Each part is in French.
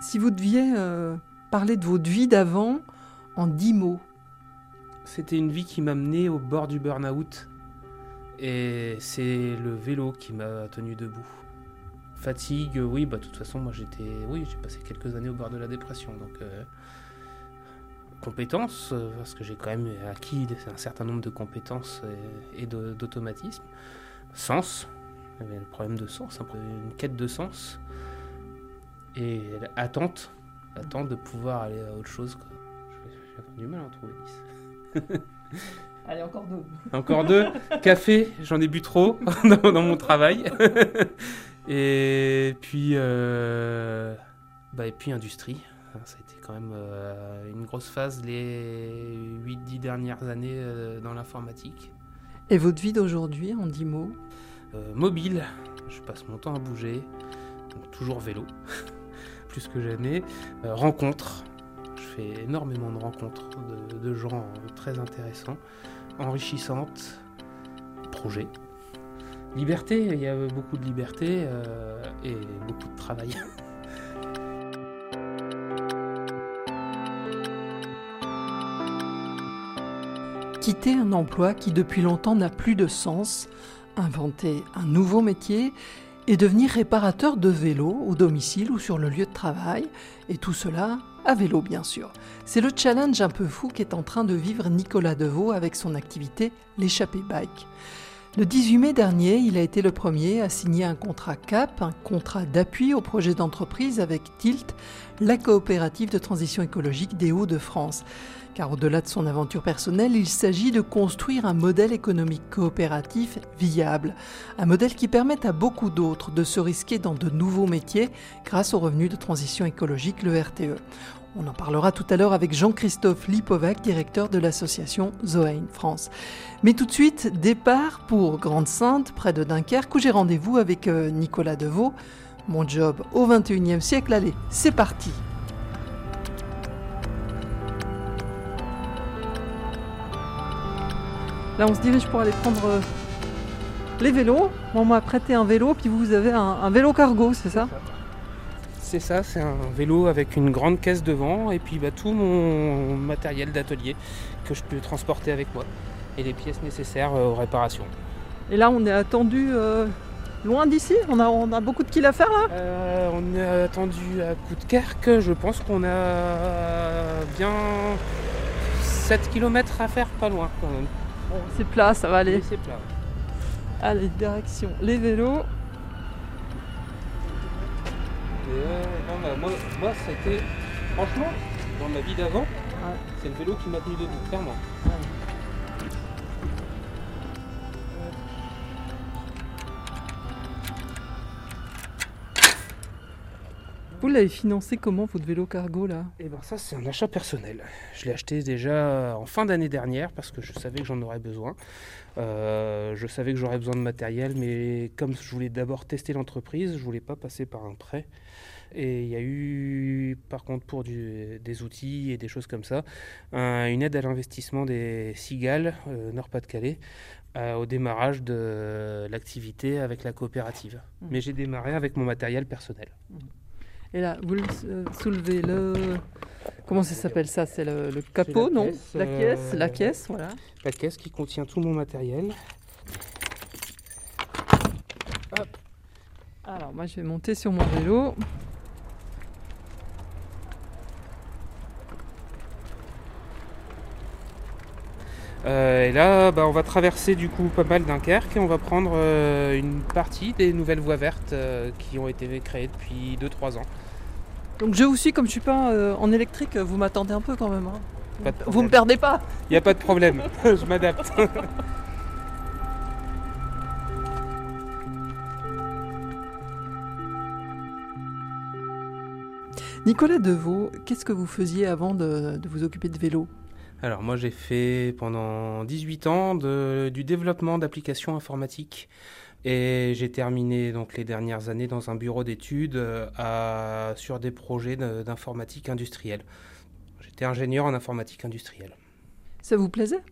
Si vous deviez euh, parler de votre vie d'avant en dix mots. C'était une vie qui m'a mené au bord du burn-out. Et c'est le vélo qui m'a tenu debout. Fatigue, oui, bah de toute façon, moi j'étais. Oui, j'ai passé quelques années au bord de la dépression. Donc. euh, compétences, euh, parce que j'ai quand même acquis un certain nombre de compétences et, et d'automatismes. Sens, il y avait le problème de sens, une quête de sens. Et attente, attente de pouvoir aller à autre chose. quoi. Avoir du mal à en trouver 10. Allez, encore deux. Encore deux. Café, j'en ai bu trop dans, dans mon travail. et puis, euh, bah, et puis industrie. Ça a été quand même euh, une grosse phase les 8-10 dernières années euh, dans l'informatique. Et votre vie d'aujourd'hui en dix mots Euh, mobile, je passe mon temps à bouger, donc toujours vélo, plus que jamais. Euh, rencontres, je fais énormément de rencontres de, gens euh, très intéressants, enrichissantes, projets. Liberté, il y a beaucoup de liberté euh, et beaucoup de travail. Quitter un emploi qui depuis longtemps n'a plus de sens, inventer un nouveau métier et devenir réparateur de vélo au domicile ou sur le lieu de travail, et tout cela à vélo bien sûr. C'est le challenge un peu fou qu'est en train de vivre Nicolas Deveau avec son activité l'échappée bike. Le 18 mai dernier, il a été le premier à signer un contrat CAP, un contrat d'appui au projet d'entreprise avec Tilt, la coopérative de transition écologique des Hauts-de-France. Car au-delà de son aventure personnelle, il s'agit de construire un modèle économique coopératif viable. Un modèle qui permette à beaucoup d'autres de se risquer dans de nouveaux métiers grâce au revenu de transition écologique, le RTE. On en parlera tout à l'heure avec Jean-Christophe Lipovac, directeur de l'association Zoein France. Mais tout de suite, départ pour Grande-Sainte, près de Dunkerque, où j'ai rendez-vous avec euh, Nicolas Deveau. Mon job au 21e siècle, allez, c'est parti Là, on se dirige pour aller prendre euh, les vélos. On m'a prêté un vélo, puis vous avez un vélo cargo, c'est ça? C'est ça, c'est un vélo avec une grande caisse devant et puis bah, tout mon matériel d'atelier que je peux transporter avec moi et les pièces nécessaires euh, aux réparations. Et là, on est attendu euh, loin d'ici? On a, on a beaucoup de kills à faire là? Euh, on est attendu à Coudekerque, je pense qu'on a bien 7 km à faire, pas loin quand même. Bon, C'est plat, ça va aller. C'est plat. Allez, direction les vélos. Euh, non, bah, moi, moi c'était, franchement, dans ma vie d'avant, c'est le vélo qui m'a tenu debout, clairement. Vous l'avez financé comment votre vélo cargo là? Et ben ça c'est un achat personnel. Je l'ai acheté déjà en fin d'année dernière parce que je savais que j'en aurais besoin. Euh, je savais que j'aurais besoin de matériel, mais comme je voulais d'abord tester l'entreprise, je voulais pas passer par un prêt. Et il y a eu, par contre, pour du- des outils et des choses comme ça, un- une aide à l'investissement des Cigales, euh, Nord-Pas-de-Calais, euh, au démarrage de l'activité avec la coopérative. Mhm. Mais j'ai démarré avec mon matériel personnel. Et là, vous le euh, soulevez le. Comment ça s'appelle ça? C'est le, le capot, la non? caisse, La caisse, la euh, caisse, voilà. La caisse qui contient tout mon matériel. Alors, moi, je vais monter sur mon vélo. Euh, et là, bah, on va traverser du coup pas mal Dunkerque et on va prendre euh, une partie des nouvelles voies vertes euh, qui ont été créées depuis 2-3 ans. Donc, je vous suis, comme je suis pas en électrique, vous m'attendez un peu quand même. hein. Vous me perdez pas Il n'y a pas de problème, je m'adapte. Nicolas Deveau, qu'est-ce que vous faisiez avant de, de vous occuper de vélo? Alors moi j'ai fait pendant 18 ans de- du développement d'applications informatiques et j'ai terminé donc les dernières années dans un bureau d'études euh, à- sur des projets d'informatique industrielle. J'étais ingénieur en informatique industrielle. Ça vous plaisait?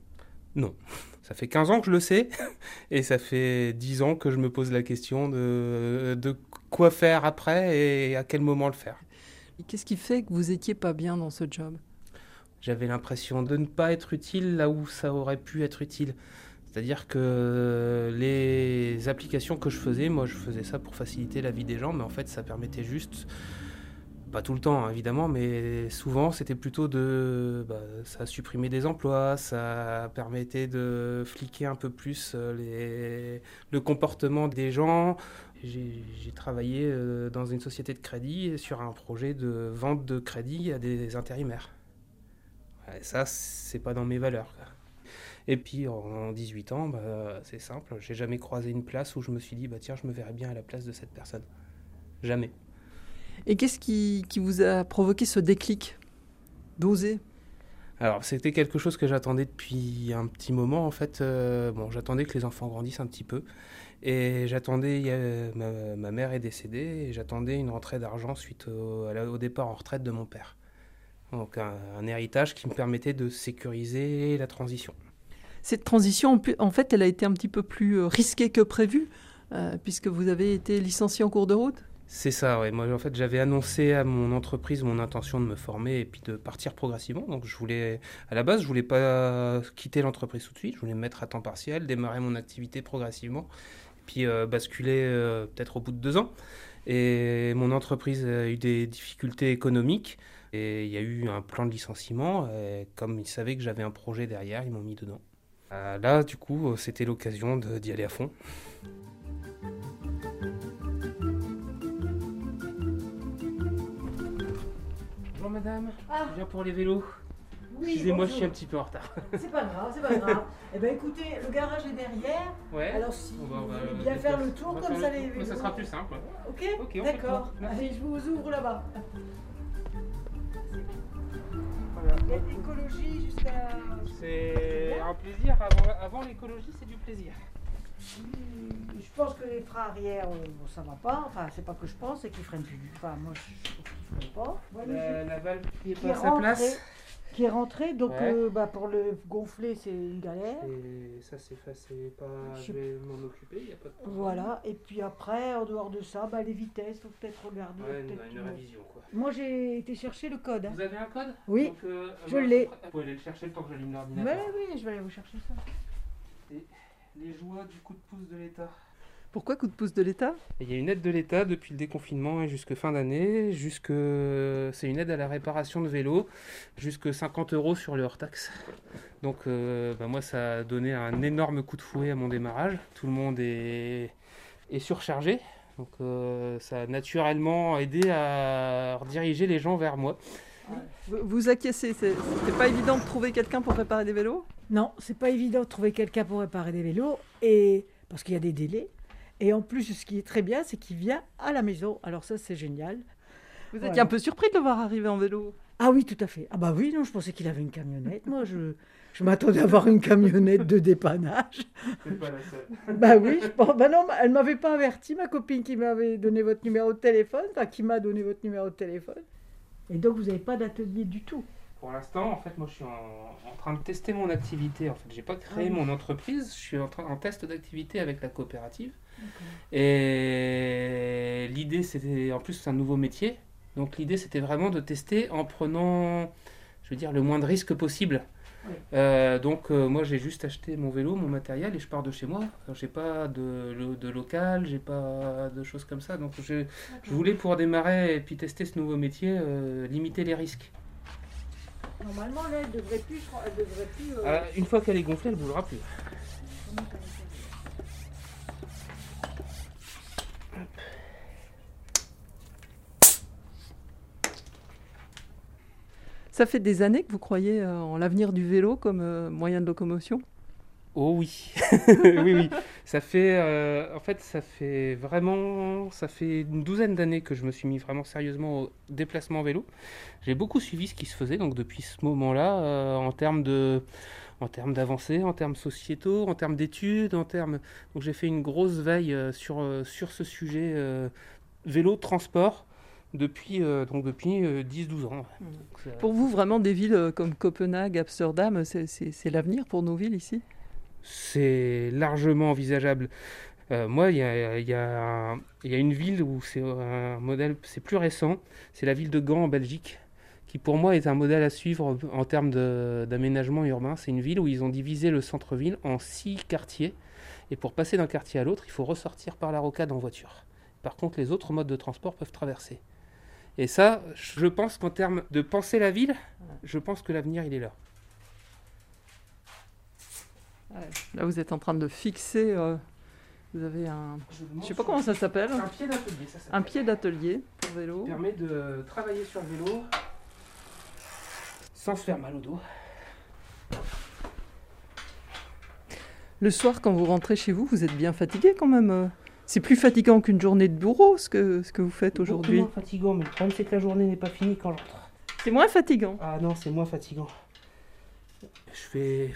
Non. Ça fait 15 ans que je le sais et ça fait 10 ans que je me pose la question de, de quoi faire après et à quel moment le faire. Qu'est-ce qui fait que vous étiez pas bien dans ce job? J'avais l'impression de ne pas être utile là où ça aurait pu être utile. C'est-à-dire que les applications que je faisais, moi je faisais ça pour faciliter la vie des gens, mais en fait ça permettait juste, pas tout le temps hein, évidemment, mais souvent c'était plutôt de... Bah, ça supprimait des emplois, ça permettait de fliquer un peu plus euh, le comportement des gens. J'ai travaillé euh, dans une société de crédit sur un projet de vente de crédit à des intérimaires. Ça, c'est pas dans mes valeurs. Et puis en 18 ans, bah, c'est simple, j'ai jamais croisé une place où je me suis dit, bah, tiens, je me verrais bien à la place de cette personne. Jamais. Et qu'est-ce qui, qui, vous a provoqué ce déclic d'oser? Alors, c'était quelque chose que j'attendais depuis un petit moment, en fait. Euh, bon, j'attendais que les enfants grandissent un petit peu. Et j'attendais, ma, ma, mère est décédée, et j'attendais une rentrée d'argent suite au, au, départ en retraite de mon père. Donc, un, un héritage qui me permettait de sécuriser la transition. Cette transition, en fait, elle a été un petit peu plus euh, risquée que prévu, euh, puisque vous avez été licencié en cours de route? C'est ça, oui. Moi, en fait, j'avais annoncé à mon entreprise mon intention de me former et puis de partir progressivement. Donc, je voulais, à la base, je voulais pas quitter l'entreprise tout de suite. Je voulais me mettre à temps partiel, démarrer mon activité progressivement, et puis euh, basculer peut-être au bout de deux ans. Et mon entreprise a eu des difficultés économiques et il y a eu un plan de licenciement. Et comme ils savaient que j'avais un projet derrière, ils m'ont mis dedans. Euh, là, du coup, c'était l'occasion d'y aller à fond. Bonjour madame, ah. je viens pour les vélos. Oui, Excusez-moi, je suis un petit peu en retard. C'est pas grave, c'est pas grave. eh bien écoutez, le garage est derrière. Ouais. Alors si vous voulez bien faire le tour comme ça les vélos. ça sera plus simple. Ok, okay D'accord. Allez, je vous ouvre là-bas. L'écologie jusqu'à. C'est un plaisir. Avant, l'écologie, c'est du plaisir. Je pense que les freins arrière, ça euh, ça va pas. Enfin, c'est pas que je pense, c'est qu'ils freinent plus. Enfin, moi, je ne freine pas. la, valve qui est pas à sa place qui est rentré. Donc euh, bah, pour le gonfler, c'est une galère. Et ça, c'est facile. Pas... Je vais m'en occuper, il a pas de problème. Voilà. Et puis après, en dehors de ça, bah, les vitesses, faut peut-être regarder. Ouais, peut une, une révision. Quoi. Moi, j'ai été chercher le code. Hein. Vous avez un code? Oui. Euh, je l'ai. Vous pouvez aller le chercher le temps que j'allume l'ordinateur. Oui, oui, je vais aller vous chercher ça. Et les joies du coup de pouce de l'État? Pourquoi coup de pouce de l'État? Il y a une aide de l'État depuis le déconfinement et jusque fin d'année. Jusque... C'est une aide à la réparation de vélos, jusque 50 euros sur le hors-taxe. Donc euh, bah, moi, ça a donné un énorme coup de fouet à mon démarrage. Tout le monde est, est surchargé. Donc euh, ça a naturellement aidé à rediriger les gens vers moi. Vous, vous acquiescez, c'était pas évident de trouver quelqu'un pour réparer des vélos? Non, c'est pas évident de trouver quelqu'un pour réparer des vélos, et parce qu'il y a des délais. Et en plus, ce qui est très bien, c'est qu'il vient à la maison. Alors ça, c'est génial. Vous étiez un peu surpris de le voir arriver en vélo Ah oui, tout à fait. Ah bah oui, non, je pensais qu'il avait une camionnette. Moi, je, je m'attendais à avoir une camionnette de dépannage. C'est pas la seule. bah oui, je pense. Bah non, elle m'avait pas averti, ma copine qui m'avait donné votre numéro de téléphone, enfin qui m'a donné votre numéro de téléphone. Et donc, vous n'avez pas d'atelier du tout pour l'instant, en fait, moi, je suis en, train de tester mon activité. En fait, j'ai pas créé ah mon entreprise. Je suis en, train, en test d'activité avec la coopérative. Et l'idée, c'était, en plus, c'est un nouveau métier. Donc l'idée, c'était vraiment de tester en prenant, je veux dire, le moins de risques possible. Euh, donc euh, moi j'ai juste acheté mon vélo, mon matériel et je pars de chez moi. J'ai pas de, de local, j'ai pas de choses comme ça. Donc je, je, voulais pour démarrer et puis tester ce nouveau métier, euh, limiter les risques. Normalement là elle devrait plus. devrait plus une fois qu'elle est gonflée, elle bougera plus. Ça fait des années que vous croyez euh, en l'avenir du vélo comme euh, moyen de locomotion? Oh oui, oui, oui. Ça fait, euh, en fait, ça fait vraiment, ça fait une douzaine d'années que je me suis mis vraiment sérieusement au déplacement vélo. J'ai beaucoup suivi ce qui se faisait, donc depuis ce moment-là, en termes de, en termes d'avancées, en termes sociétaux, en termes d'études, en termes. Donc j'ai fait une grosse veille sur sur ce sujet vélo transport depuis, euh, donc depuis 10-12 euh, ans. Mmh. pour vous, vraiment, des villes euh, comme Copenhague, Amsterdam, c'est l'avenir pour nos villes ici? C'est largement envisageable. Euh, moi, il y a, une ville où c'est plus récent, c'est la ville de Gand en Belgique, qui pour moi est un modèle à suivre en termes d'aménagement urbain. C'est une ville où ils ont divisé le centre-ville en six quartiers, et pour passer d'un quartier à l'autre, il faut ressortir par la rocade en voiture. Par contre, les autres modes de transport peuvent traverser. Et ça, je pense qu'en termes de penser la ville, je pense que l'avenir, il est là. Là, vous êtes en train de fixer. euh, vous avez un. Je sais pas comment ça s'appelle. Un pied d'atelier, ça s'appelle. Un pied d'atelier pour vélo. qui permet de travailler sur le vélo sans se faire mal au dos. Le soir, quand vous rentrez chez vous, vous êtes bien fatigué quand même. C'est plus fatigant qu'une journée de bureau, ce que, ce que vous faites aujourd'hui. Beaucoup moins fatigant, mais le problème c'est que la journée n'est pas finie quand je rentre. C'est moins fatigant. Ah non, c'est moins fatigant. Je fais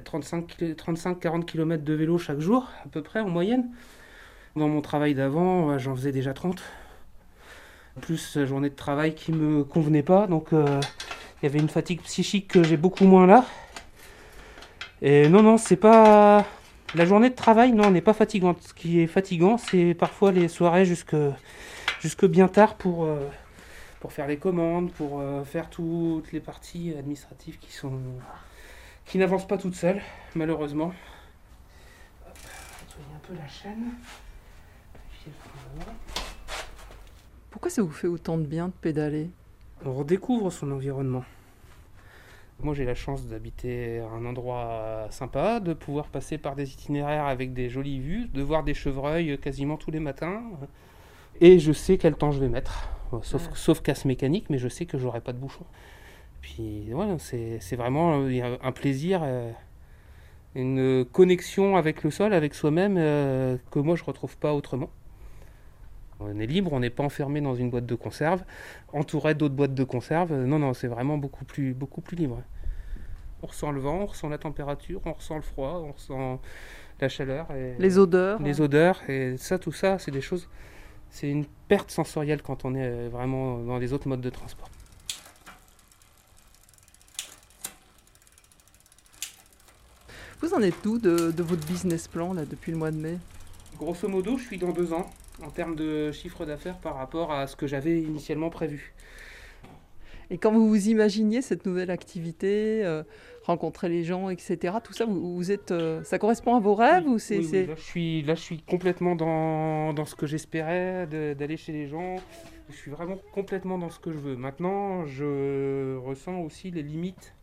peut-être 35-40 km de vélo chaque jour, à peu près en moyenne. Dans mon travail d'avant, euh, j'en faisais déjà 30. Plus journée de travail qui me convenait pas, donc euh, il y avait une fatigue psychique que j'ai beaucoup moins là. Et non, non, c'est pas. La journée de travail, non, n'est pas fatigante. Ce qui est fatigant, c'est parfois les soirées jusque, jusque bien tard pour, euh, pour faire les commandes, pour faire toutes les parties administratives qui sont qui n'avancent pas toutes seules, malheureusement. Hop, nettoyer un peu la chaîne. Vérifier le fondement. Pourquoi ça vous fait autant de bien de pédaler? On redécouvre son environnement. Moi, j'ai la chance d'habiter un endroit sympa, de pouvoir passer par des itinéraires avec des jolies vues, de voir des chevreuils quasiment tous les matins. Et je sais quel temps je vais mettre, sauf, Ouais. sauf casse mécanique, mais je sais que j'aurai pas de bouchon. Puis voilà, c'est vraiment euh, un plaisir, euh, une connexion avec le sol, avec soi-même, euh, que moi je retrouve pas autrement. On est libre, on n'est pas enfermé dans une boîte de conserve entouré d'autres boîtes de conserve. Non, non, c'est vraiment beaucoup plus, beaucoup plus libre. On ressent le vent, on ressent la température, on ressent le froid, on ressent la chaleur, et Les odeurs les odeurs, et ça, tout ça, c'est des choses. C'est une perte sensorielle quand on est vraiment dans les autres modes de transport. Vous en êtes où de, de votre business plan là depuis le mois de mai? Grosso modo, je suis dans deux ans en termes de chiffre d'affaires par rapport à ce que j'avais initialement prévu. Et quand vous vous imaginiez cette nouvelle activité, euh, rencontrer les gens, etc., tout ça, vous, vous êtes, euh, ça correspond à vos rêves ou c'est, Oui, oui, c'est- là, je suis, là, je suis complètement dans, dans ce que j'espérais, d'aller chez les gens. Je suis vraiment complètement dans ce que je veux. Maintenant, je ressens aussi les limites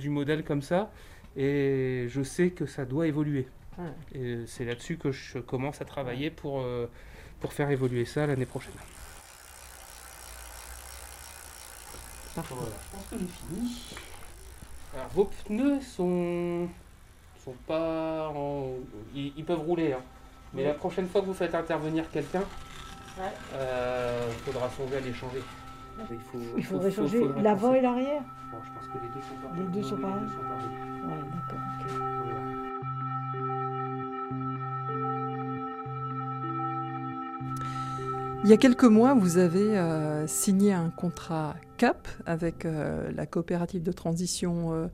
du modèle comme ça. Et je sais que ça doit évoluer. Ouais. Et c'est là-dessus que je commence à travailler pour, euh, pour faire évoluer ça l'année prochaine. Parfait. Voilà, je pense que j'ai fini. Alors, vos pneus sont, sont pas en... Ils, ils peuvent rouler, hein. mais la prochaine fois que vous faites intervenir quelqu'un, il faudra songer à les changer. Il, faut, Il faudrait faut- changer l'avant et l'arrière. Bon, je pense que les deux sont pareils. Les deux sont Oui, Il y a quelques mois, vous avez euh, signé un contrat CAP avec euh, la coopérative de transition euh,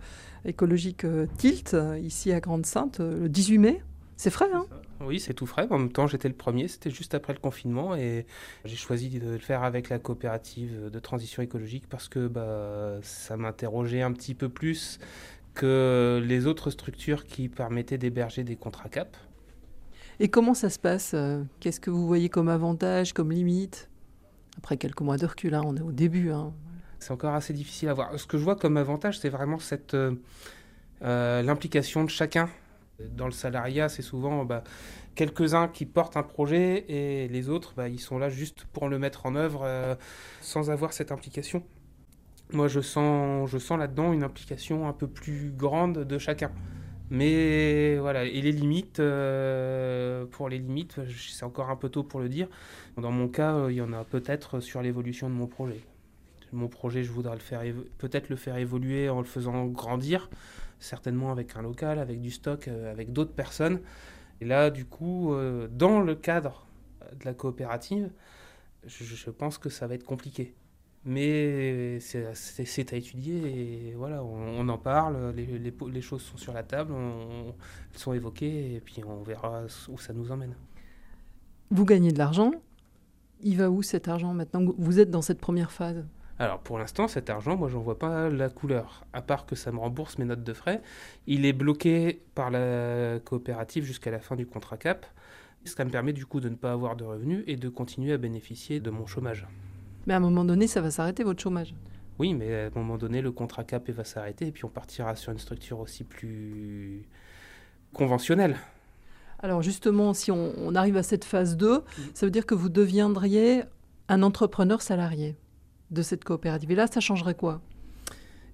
écologique Tilt, ici à Grande-Sainte, le 18 mai. C'est frais, hein? Oui, c'est tout frais. En même temps, j'étais le premier. C'était juste après le confinement et j'ai choisi de le faire avec la coopérative de transition écologique parce que bah, ça m'interrogeait un petit peu plus que les autres structures qui permettaient d'héberger des contrats CAP. Et comment ça se passe euh, Qu'est-ce que vous voyez comme avantage, comme limite? Après quelques mois de recul, hein, on est au début. hein. C'est encore assez difficile à voir. Ce que je vois comme avantage, c'est vraiment cette euh, euh, l'implication de chacun. Dans le salariat, c'est souvent bah, quelques-uns qui portent un projet et les autres, bah, ils sont là juste pour le mettre en œuvre sans avoir cette implication. Moi, je sens, je sens là-dedans une implication un peu plus grande de chacun. Mais voilà, et les limites, euh, pour les limites, c'est encore un peu tôt pour le dire. Dans mon cas, euh, il y en a peut-être sur l'évolution de mon projet. Mon projet, je voudrais peut-être le faire évoluer en le faisant grandir, certainement avec un local, avec du stock, euh, avec d'autres personnes. Et là, du coup, dans le cadre de la coopérative, je pense que ça va être compliqué. Mais c'est à étudier et voilà, on, en parle, les, les, choses sont sur la table, elles sont évoquées et puis on verra où ça nous emmène. Vous gagnez de l'argent. Il va où cet argent maintenant Vous êtes dans cette première phase? Alors pour l'instant, cet argent, moi j'en vois pas la couleur, à part que ça me rembourse mes notes de frais. Il est bloqué par la coopérative jusqu'à la fin du contrat CAP. Ça me permet du coup de ne pas avoir de revenus et de continuer à bénéficier de mon chômage. Mais à un moment donné, ça va s'arrêter votre chômage Oui, mais à un moment donné, le contrat CAP va s'arrêter et puis on partira sur une structure aussi plus conventionnelle. Alors justement, si on, arrive à cette phase 2, ça veut dire que vous deviendriez un entrepreneur salarié de cette coopérative. Et là, ça changerait quoi?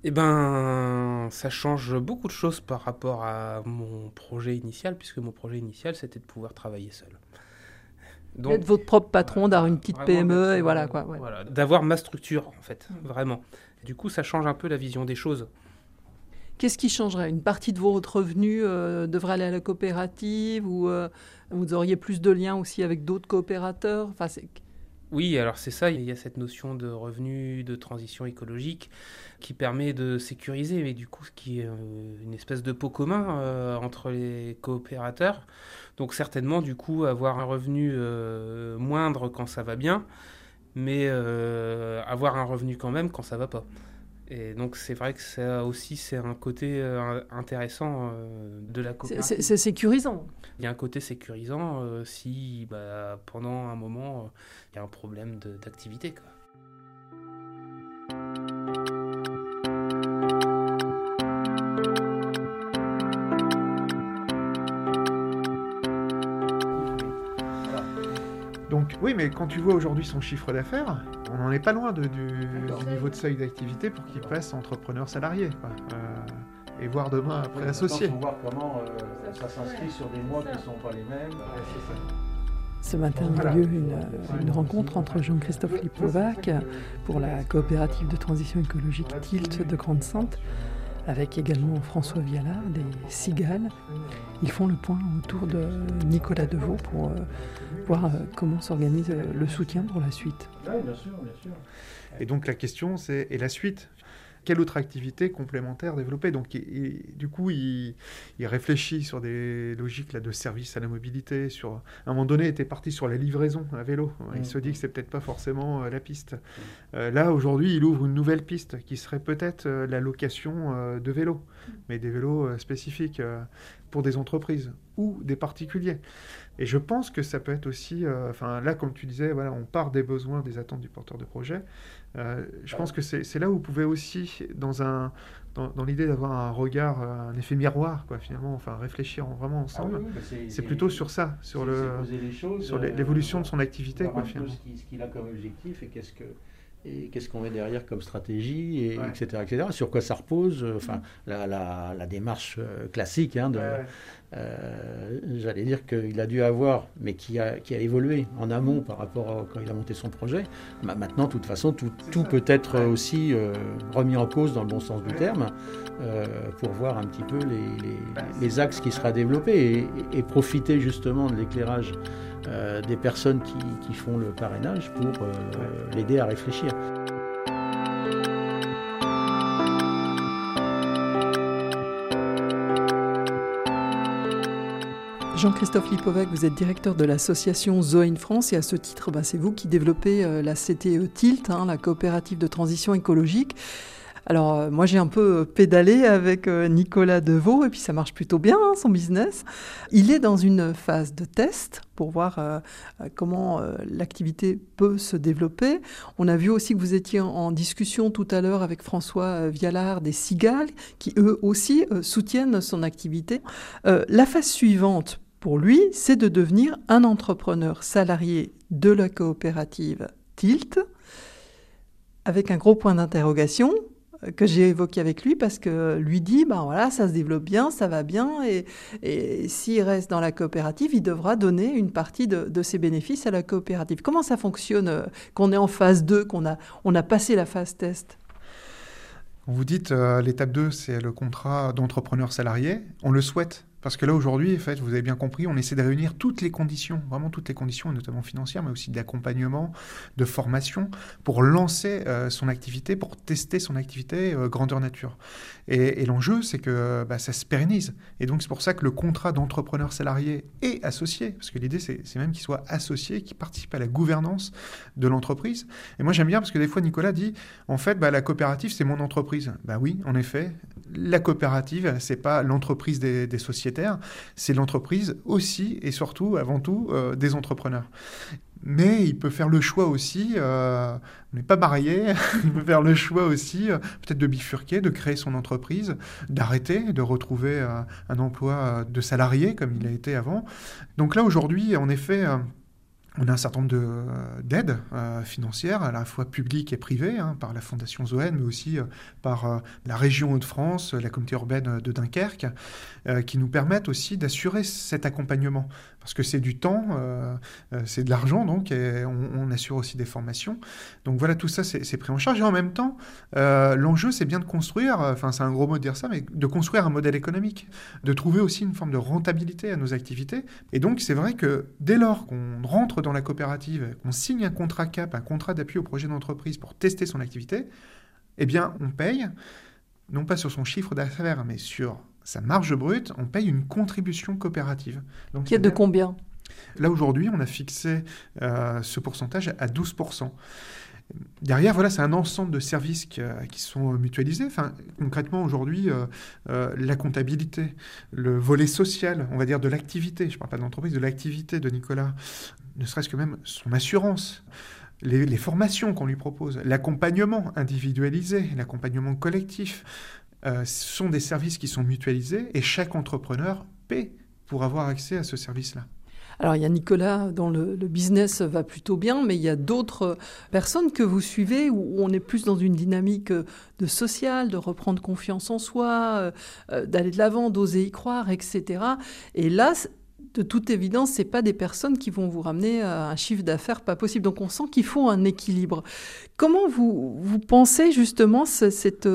Eh ben, ça change beaucoup de choses par rapport à mon projet initial, puisque mon projet initial, c'était de pouvoir travailler seul. D'être votre propre patron, d'avoir une petite PME, et voilà quoi. Voilà, d'avoir ma structure, en fait, vraiment. du coup, ça change un peu la vision des choses. Qu'est-ce qui changerait? Une partie de votre revenu euh, devrait aller à la coopérative ou euh, vous auriez plus de liens aussi avec d'autres coopérateurs? Enfin, oui, alors c'est ça, il y a cette notion de revenu de transition écologique qui permet de sécuriser, mais du coup, ce qui est euh, une espèce de pot commun euh, entre les coopérateurs. Donc certainement, du coup, avoir un revenu euh, moindre quand ça va bien, mais avoir un revenu quand même quand ça va pas. Et donc c'est vrai que ça aussi c'est un côté euh, intéressant euh, de la coopérative. C'est sécurisant. Il y a un côté sécurisant euh, si bah, pendant un moment il y a un problème d'activité. Donc oui, mais quand tu vois aujourd'hui son chiffre d'affaires, on n'en est pas loin du, niveau de seuil d'activité pour qu'il passe entrepreneur salarié. Euh, et voir demain après associé. Il faut voir comment euh, ça s'inscrit sur des mois qui ne sont pas les mêmes. Ce matin a eu lieu une, rencontre entre Jean-Christophe Lipovac pour la coopérative de transition écologique TILT de Grande-Sainte avec également François Vialard des Cigales. Ils font le point autour de Nicolas Deveau pour euh, voir euh, comment s'organise euh, le soutien pour la suite. Oui, bien sûr, bien sûr. Et donc la question c'est, et la suite? Quelle autre activité complémentaire développer Donc, du coup, il, réfléchit sur des logiques là, de service à la mobilité. Sur, à un moment donné, il était parti sur la livraison à vélo. Il mm. se dit que c'est peut-être pas forcément euh, la piste. Euh, là, aujourd'hui, il ouvre une nouvelle piste qui serait peut-être euh, la location de vélos, mm. mais des vélos spécifiques pour des entreprises ou des particuliers. Et je pense que ça peut être aussi, enfin là, comme tu disais, voilà, on part des besoins, des attentes du porteur de projet. Euh, je pense que c'est là où vous pouvez aussi, dans, un, dans, l'idée d'avoir un regard, euh, un effet miroir, quoi, finalement, enfin réfléchir vraiment ah ensemble. Bah, c'est plutôt sur ça, sur euh, l'évolution de son activité, quoi, finalement. Ce qu'il a comme objectif et qu'est-ce que et qu'est-ce qu'on met derrière comme stratégie, et, etc., etc. Sur quoi ça repose, enfin, la, la, démarche classique, hein, de, euh, j'allais dire qu'il a dû avoir, mais qui a, qui a évolué en amont par rapport à quand il a monté son projet. Bah, maintenant, de toute façon, tout, tout peut être aussi remis en cause dans le bon sens du terme, pour voir un petit peu les, les, les axes qui sera développés et, et profiter justement de l'éclairage euh, des personnes qui, font le parrainage pour euh, l'aider à réfléchir. Jean-Christophe Lipovac, vous êtes directeur de l'association Zoe France et à ce titre, bah, c'est vous qui développez euh, la CTE TILT, hein, la coopérative de transition écologique. Alors euh, moi j'ai un peu euh, pédalé avec Nicolas Deveau et puis ça marche plutôt bien hein, son business. Il est dans une phase de test pour voir comment l'activité peut se développer. On a vu aussi que vous étiez en discussion tout à l'heure avec François Vialard des Cigales qui eux aussi soutiennent son activité. la phase suivante pour lui, c'est de devenir un entrepreneur salarié de la coopérative Tilt avec un gros point d'interrogation que j'ai évoqué avec lui parce que lui dit ben voilà ça se développe bien ça va bien et, et s'il reste dans la coopérative il devra donner une partie de, ses bénéfices à la coopérative. Comment ça fonctionne euh, qu'on est en phase 2 qu'on a on a passé la phase test? Vous dites euh, l'étape 2 c'est le contrat d'entrepreneur salarié. On le souhaite? Parce que là, aujourd'hui, en fait, vous avez bien compris, on essaie de réunir toutes les conditions, vraiment toutes les conditions, notamment financières, mais aussi d'accompagnement, de formation, pour lancer euh, son activité, pour tester son activité euh, grandeur nature. Et, l'enjeu, c'est que bah, ça se pérennise. Et donc, c'est pour ça que le contrat d'entrepreneur salarié est associé, parce que l'idée, c'est même qu'il soit associé, qu'il participe à la gouvernance de l'entreprise. Et moi, j'aime bien, parce que des fois, Nicolas dit, en fait, bah, la coopérative, c'est mon entreprise. Bah oui, en effet, la coopérative, c'est pas l'entreprise des, sociétaires, c'est l'entreprise aussi et surtout, avant tout, euh, des entrepreneurs. Mais il peut faire le choix aussi, euh, on n'est pas marié, il peut faire le choix aussi euh, peut-être de bifurquer, de créer son entreprise, d'arrêter, de retrouver un emploi de salarié comme il a été avant. Donc là aujourd'hui, en effet, on a un certain nombre d'aides euh, financières, à la fois publiques et privées, hein, par la Fondation Zoen, mais aussi euh, par euh, la région Hauts-de-France, la communauté urbaine de Dunkerque, qui nous permettent aussi d'assurer cet accompagnement. Parce que c'est du temps, c'est de l'argent, donc, et on, assure aussi des formations. Donc voilà, tout ça, c'est pris en charge. Et en même temps, l'enjeu, c'est bien de construire, enfin, c'est un gros mot de dire ça, mais de construire un modèle économique, de trouver aussi une forme de rentabilité à nos activités. Et donc, c'est vrai que dès lors qu'on rentre dans la coopérative, qu'on signe un contrat CAP, un contrat d'appui au projet d'entreprise pour tester son activité, eh bien, on paye, non pas sur son chiffre d'affaires, mais sur sa marge brute, on paye une contribution coopérative. Donc, Qui est de combien? Là, aujourd'hui, on a fixé euh, ce pourcentage à 12%. Derrière, voilà, c'est un ensemble de services qui, sont mutualisés. Enfin, concrètement, aujourd'hui, euh, euh, la comptabilité, le volet social, on va dire de l'activité, je ne parle pas de l'entreprise, de l'activité de Nicolas, ne serait-ce que même son assurance, les, formations qu'on lui propose, l'accompagnement individualisé, l'accompagnement collectif, ce sont des services qui sont mutualisés et chaque entrepreneur paie pour avoir accès à ce service-là. Alors il y a Nicolas dont le, business va plutôt bien, mais il y a d'autres personnes que vous suivez où on est plus dans une dynamique de social, de reprendre confiance en soi, euh, euh, d'aller de l'avant, d'oser y croire, etc. Et là, de toute évidence, ce pas des personnes qui vont vous ramener à un chiffre d'affaires pas possible. Donc on sent qu'il faut un équilibre. Comment vous, vous pensez justement cette,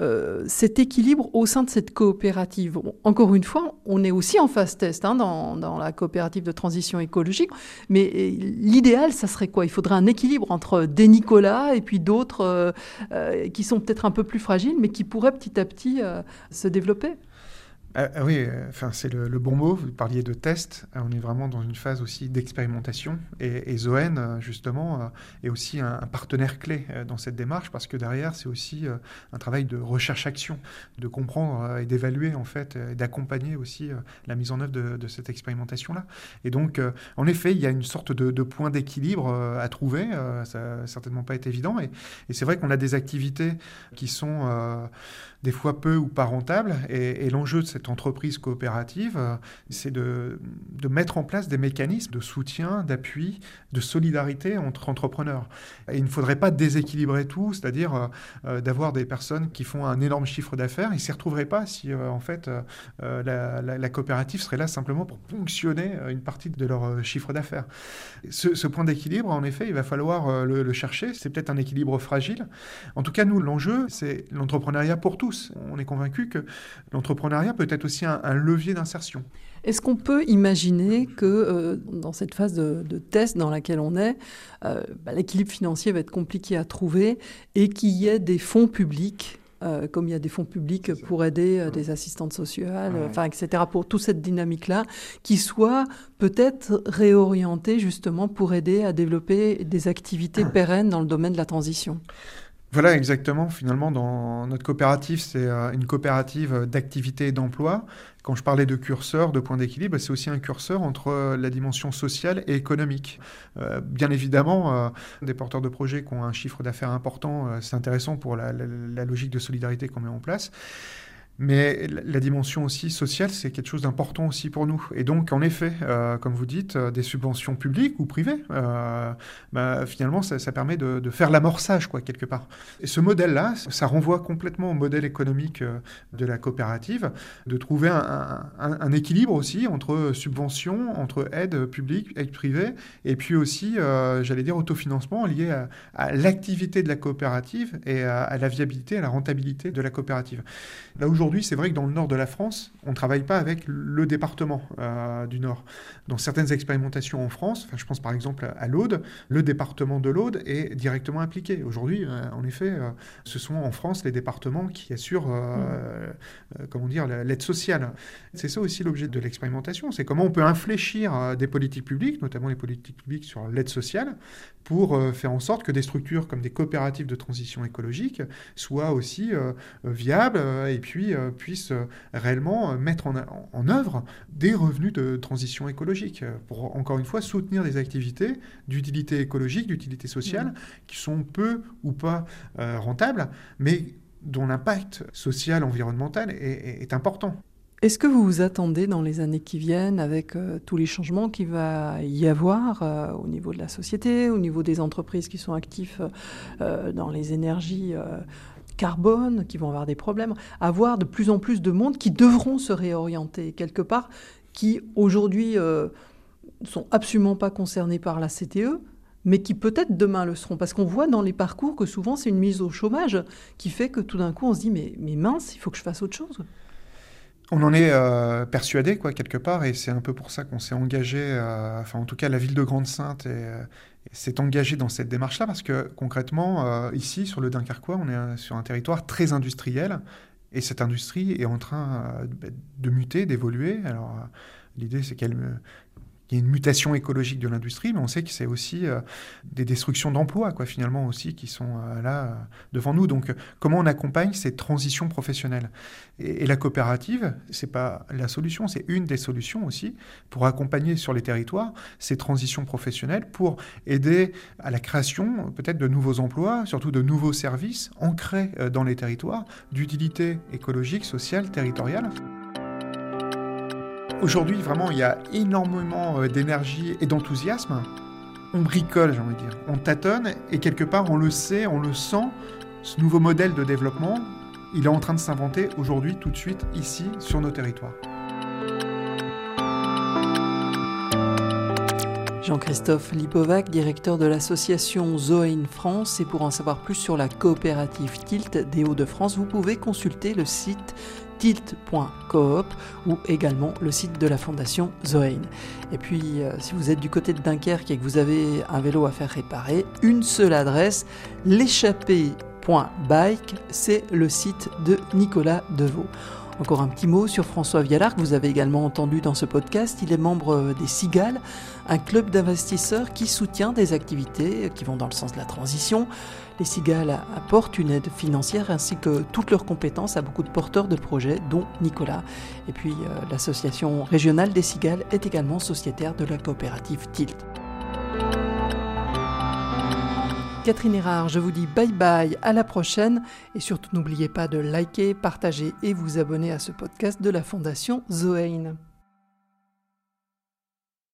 euh, cet équilibre au sein de cette coopérative Encore une fois, on est aussi en phase test hein, dans, dans, la coopérative de transition écologique, mais euh, l'idéal, ça serait quoi? Il faudrait un équilibre entre des Nicolas et puis d'autres euh, qui sont peut-être un peu plus fragiles, mais qui pourraient petit à petit se développer. Ah, ah oui, euh, enfin, c'est le, bon mot. Vous parliez de test. Euh, on est vraiment dans une phase aussi d'expérimentation. Et, et, Zoen, euh, justement, est aussi un, partenaire clé dans cette démarche parce que derrière, c'est aussi un travail de recherche-action, de comprendre et d'évaluer, en fait, et d'accompagner aussi la mise en œuvre de, cette expérimentation-là. Et donc, en effet, il y a une sorte de, point d'équilibre à trouver. ça n'a certainement pas été évident. Et, et c'est vrai qu'on a des activités qui sont des fois peu ou pas rentables. Et, l'enjeu de cette entreprise coopérative, euh, c'est de, mettre en place des mécanismes de soutien, d'appui, de solidarité entre entrepreneurs. Il ne faudrait pas déséquilibrer tout, c'est-à-dire euh, euh, d'avoir des personnes qui font un énorme chiffre d'affaires. Ils ne s'y retrouveraient pas si, en fait, la, coopérative serait là simplement pour ponctionner une partie de leur chiffre d'affaires. Ce, point d'équilibre, en effet, il va falloir le, le chercher. C'est peut-être un équilibre fragile. En tout cas, nous, l'enjeu, c'est l'entrepreneuriat pour tous. On est convaincu que l'entrepreneuriat peut être aussi un, levier d'insertion. Est-ce qu'on peut imaginer que euh, dans cette phase de, test dans laquelle on est, euh, bah, l'équilibre financier va être compliqué à trouver et qu'il y ait des fonds publics euh, comme il y a des fonds publics pour aider des assistantes sociales, enfin, etc., pour toute cette dynamique-là, qui soient peut-être réorientés justement pour aider à développer des activités pérennes dans le domaine de la transition? Voilà, exactement. Finalement, dans notre coopérative, c'est euh, une coopérative d'activité et d'emploi. Quand je parlais de curseur, de point d'équilibre, c'est aussi un curseur entre euh, la dimension sociale et économique. Euh, bien évidemment, des porteurs de projets qui ont un chiffre d'affaires important, c'est intéressant pour la, la logique de solidarité qu'on met en place. Mais la dimension aussi sociale, c'est quelque chose d'important aussi pour nous. Et donc, en effet, euh, comme vous dites, euh, des subventions publiques ou privées, euh, bah, finalement, ça, permet de, faire l'amorçage, quoi, quelque part. Et ce modèle-là, ça renvoie complètement au modèle économique de la coopérative, de trouver un, équilibre aussi entre subventions, entre aide publique, aide privée, et puis aussi, j'allais dire, autofinancement lié à, à l'activité de la coopérative et à, à, la viabilité, à la rentabilité de la coopérative. Là, aujourd'hui, aujourd'hui, c'est vrai que dans le nord de la France, on ne travaille pas avec le département euh, du Nord. Dans certaines expérimentations en France, enfin, je pense par exemple à l'Aude, le département de l'Aude est directement impliqué. Aujourd'hui, euh, en effet, euh, ce sont en France les départements qui assurent, mmh. comment dire, l'aide sociale. C'est ça aussi l'objet de l'expérimentation, c'est comment on peut infléchir des politiques publiques, notamment les politiques publiques sur l'aide sociale, pour faire en sorte que des structures comme des coopératives de transition écologique soient aussi viables et puis puissent réellement mettre en, en, œuvre des revenus de transition écologique pour, encore une fois, soutenir des activités d'utilité écologique, d'utilité sociale, mmh. qui sont peu ou pas euh, rentables, mais dont l'impact social, environnemental est, important. Est-ce que vous vous attendez dans les années qui viennent, avec euh, tous les changements qu'il va y avoir euh, au niveau de la société, au niveau des entreprises qui sont actifs dans les énergies carbone, qui vont avoir des problèmes, avoir de plus en plus de monde qui devront se réorienter quelque part, qui aujourd'hui euh, sont absolument pas concernés par la CTE, mais qui peut-être demain le seront. Parce qu'on voit dans les parcours que souvent c'est une mise au chômage qui fait que tout d'un coup on se dit mais, mais mince, il faut que je fasse autre chose. On en est euh, persuadé, quoi, quelque part, et c'est un peu pour ça qu'on s'est engagé, euh, enfin, en tout cas, la ville de Grande-Sainte s'est engagée dans cette démarche-là, parce que concrètement, euh, ici, sur le Dunkerquois, on est sur un territoire très industriel, et cette industrie est en train de muter, d'évoluer. Alors, l'idée, c'est qu'elle il y a une mutation écologique de l'industrie, mais on sait que c'est aussi euh, des destructions d'emplois, quoi, finalement aussi, qui sont euh, là euh, devant nous. Donc, comment on accompagne ces transitions professionnelles? Et, la coopérative, c'est pas la solution, c'est une des solutions aussi pour accompagner sur les territoires ces transitions professionnelles, pour aider à la création peut-être de nouveaux emplois, surtout de nouveaux services ancrés dans les territoires, d'utilité écologique, sociale, territoriale. Aujourd'hui, vraiment, il y a énormément euh, d'énergie et d'enthousiasme. On bricole, j'ai envie de dire. On tâtonne et quelque part, on le sait, on le sent. Ce nouveau modèle de développement, il est en train de s'inventer aujourd'hui, tout de suite, ici, sur nos territoires. Jean-Christophe Lipovac, directeur de l'association Zoein France. Et pour en savoir plus sur la coopérative Tilt des Hauts-de-France, vous pouvez consulter le site tilt.coop ou également le site de la fondation Zoein. Et puis, euh, si vous êtes du côté de Dunkerque et que vous avez un vélo à faire réparer, une seule adresse, l'échappée.bike, c'est le site de Nicolas Deveau. Encore un petit mot sur François Vialard, que vous avez également entendu dans ce podcast. Il est membre des Cigales, un club d'investisseurs qui soutient des activités qui vont dans le sens de la transition. Les Cigales apportent une aide financière ainsi que toutes leurs compétences à beaucoup de porteurs de projets, dont Nicolas. Et puis euh, l'association régionale des Cigales est également sociétaire de la coopérative TILT. Catherine Erard, je vous dis bye bye, à la prochaine et surtout n'oubliez pas de liker, partager et vous abonner à ce podcast de la Fondation Zoein.